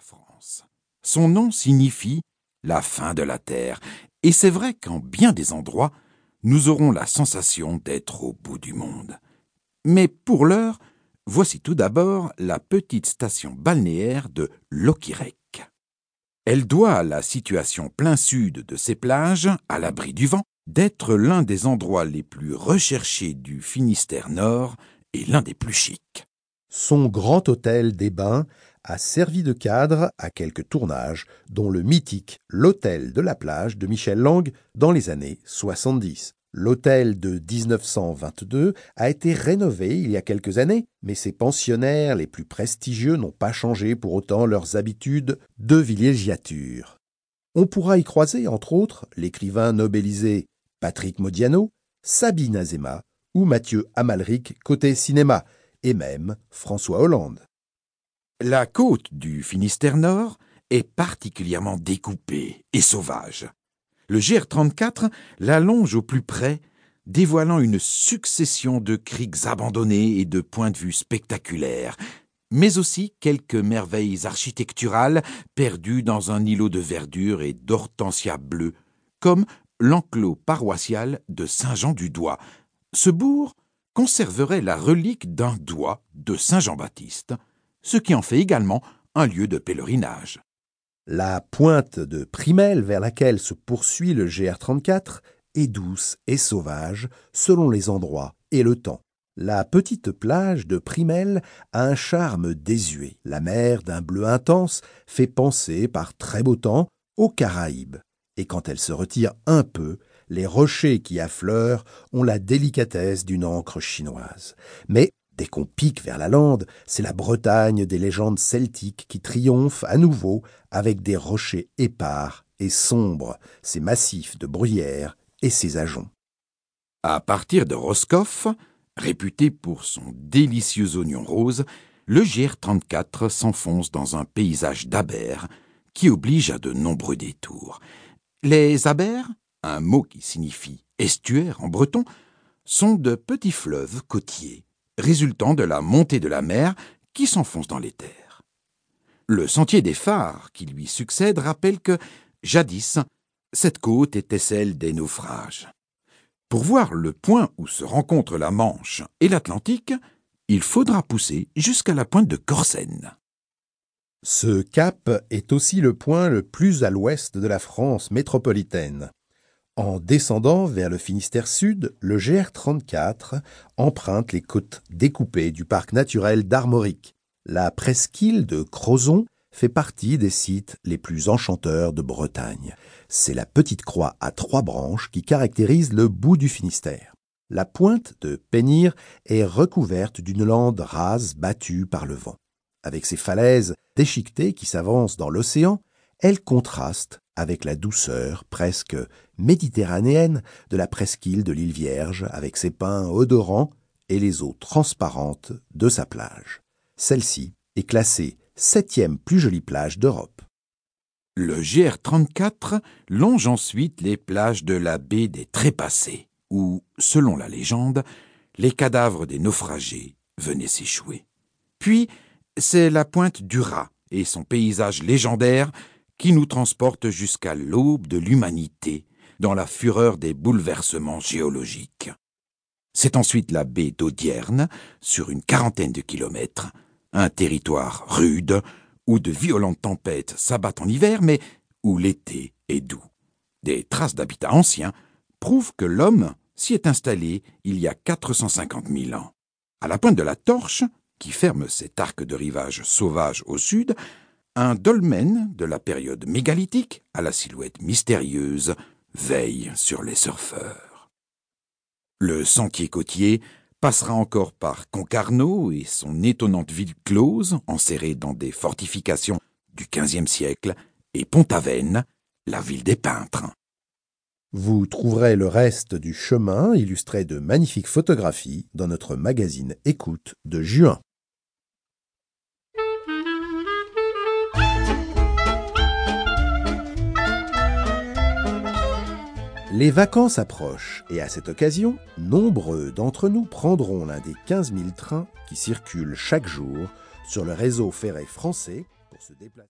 France. Son nom signifie la fin de la terre, et c'est vrai qu'en bien des endroits, nous aurons la sensation d'être au bout du monde. Mais pour l'heure, voici tout d'abord la petite station balnéaire de Lokirek. Elle doit à la situation plein sud de ses plages, à l'abri du vent, d'être l'un des endroits les plus recherchés du Finistère Nord et l'un des plus chics. Son grand hôtel des bains a servi de cadre à quelques tournages, dont le mythique L'Hôtel de la plage de Michel Lang dans les années 70. L'hôtel de 1922 a été rénové il y a quelques années, mais ses pensionnaires les plus prestigieux n'ont pas changé pour autant leurs habitudes de villégiature. On pourra y croiser, entre autres, l'écrivain nobelisé Patrick Modiano, Sabine Azema ou Mathieu Amalric côté cinéma, et même François Hollande. La côte du Finistère Nord est particulièrement découpée et sauvage. Le GR34 l'allonge au plus près, dévoilant une succession de criques abandonnés et de points de vue spectaculaires, mais aussi quelques merveilles architecturales perdues dans un îlot de verdure et d'hortensia bleue, comme l'enclos paroissial de Saint-Jean-du-Doigt. Ce bourg conserverait la relique d'un doigt de Saint Jean-Baptiste, ce qui en fait également un lieu de pèlerinage. La pointe de Primel vers laquelle se poursuit le GR34 est douce et sauvage selon les endroits et le temps. La petite plage de Primel a un charme désuet. La mer d'un bleu intense fait penser par très beau temps aux Caraïbes. Et quand elle se retire un peu, les rochers qui affleurent ont la délicatesse d'une encre chinoise. Mais Dès qu'on pique vers la lande, c'est la Bretagne des légendes celtiques qui triomphe à nouveau avec des rochers épars et sombres, ses massifs de bruyères et ses ajoncs. À partir de Roscoff, réputé pour son délicieux oignon rose, le GR34 s'enfonce dans un paysage d'abers qui oblige à de nombreux détours. Les abers, un mot qui signifie estuaire en breton, sont de petits fleuves côtiers résultant de la montée de la mer qui s'enfonce dans les terres. Le sentier des phares qui lui succède rappelle que, jadis, cette côte était celle des naufrages. Pour voir le point où se rencontrent la Manche et l'Atlantique, il faudra pousser jusqu'à la pointe de Corsen. Ce cap est aussi le point le plus à l'ouest de la France métropolitaine. En descendant vers le Finistère Sud, le GR34 emprunte les côtes découpées du parc naturel d'Armorique. La presqu'île de Crozon fait partie des sites les plus enchanteurs de Bretagne. C'est la petite croix à trois branches qui caractérise le bout du Finistère. La pointe de Pénir est recouverte d'une lande rase battue par le vent. Avec ses falaises déchiquetées qui s'avancent dans l'océan, elle contraste avec la douceur presque méditerranéenne de la presqu'île de l'île Vierge, avec ses pins odorants et les eaux transparentes de sa plage. Celle-ci est classée septième plus jolie plage d'Europe. Le GR34 longe ensuite les plages de la baie des Trépassés, où, selon la légende, les cadavres des naufragés venaient s'échouer. Puis, c'est la pointe du Rat et son paysage légendaire qui nous transporte jusqu'à l'aube de l'humanité dans la fureur des bouleversements géologiques. C'est ensuite la baie d'Audierne, sur une quarantaine de kilomètres, un territoire rude, où de violentes tempêtes s'abattent en hiver, mais où l'été est doux. Des traces d'habitats anciens prouvent que l'homme s'y est installé il y a 450 000 ans. À la pointe de la Torche, qui ferme cet arc de rivage sauvage au sud, un dolmen de la période mégalithique, à la silhouette mystérieuse, veille sur les surfeurs. Le sentier côtier passera encore par Concarneau et son étonnante ville close, enserrée dans des fortifications du XVe siècle, et Pont-Aven, la ville des peintres. Vous trouverez le reste du chemin illustré de magnifiques photographies dans notre magazine Écoute de juin. Les vacances approchent et à cette occasion, nombreux d'entre nous prendront l'un des 15 000 trains qui circulent chaque jour sur le réseau ferré français pour se déplacer.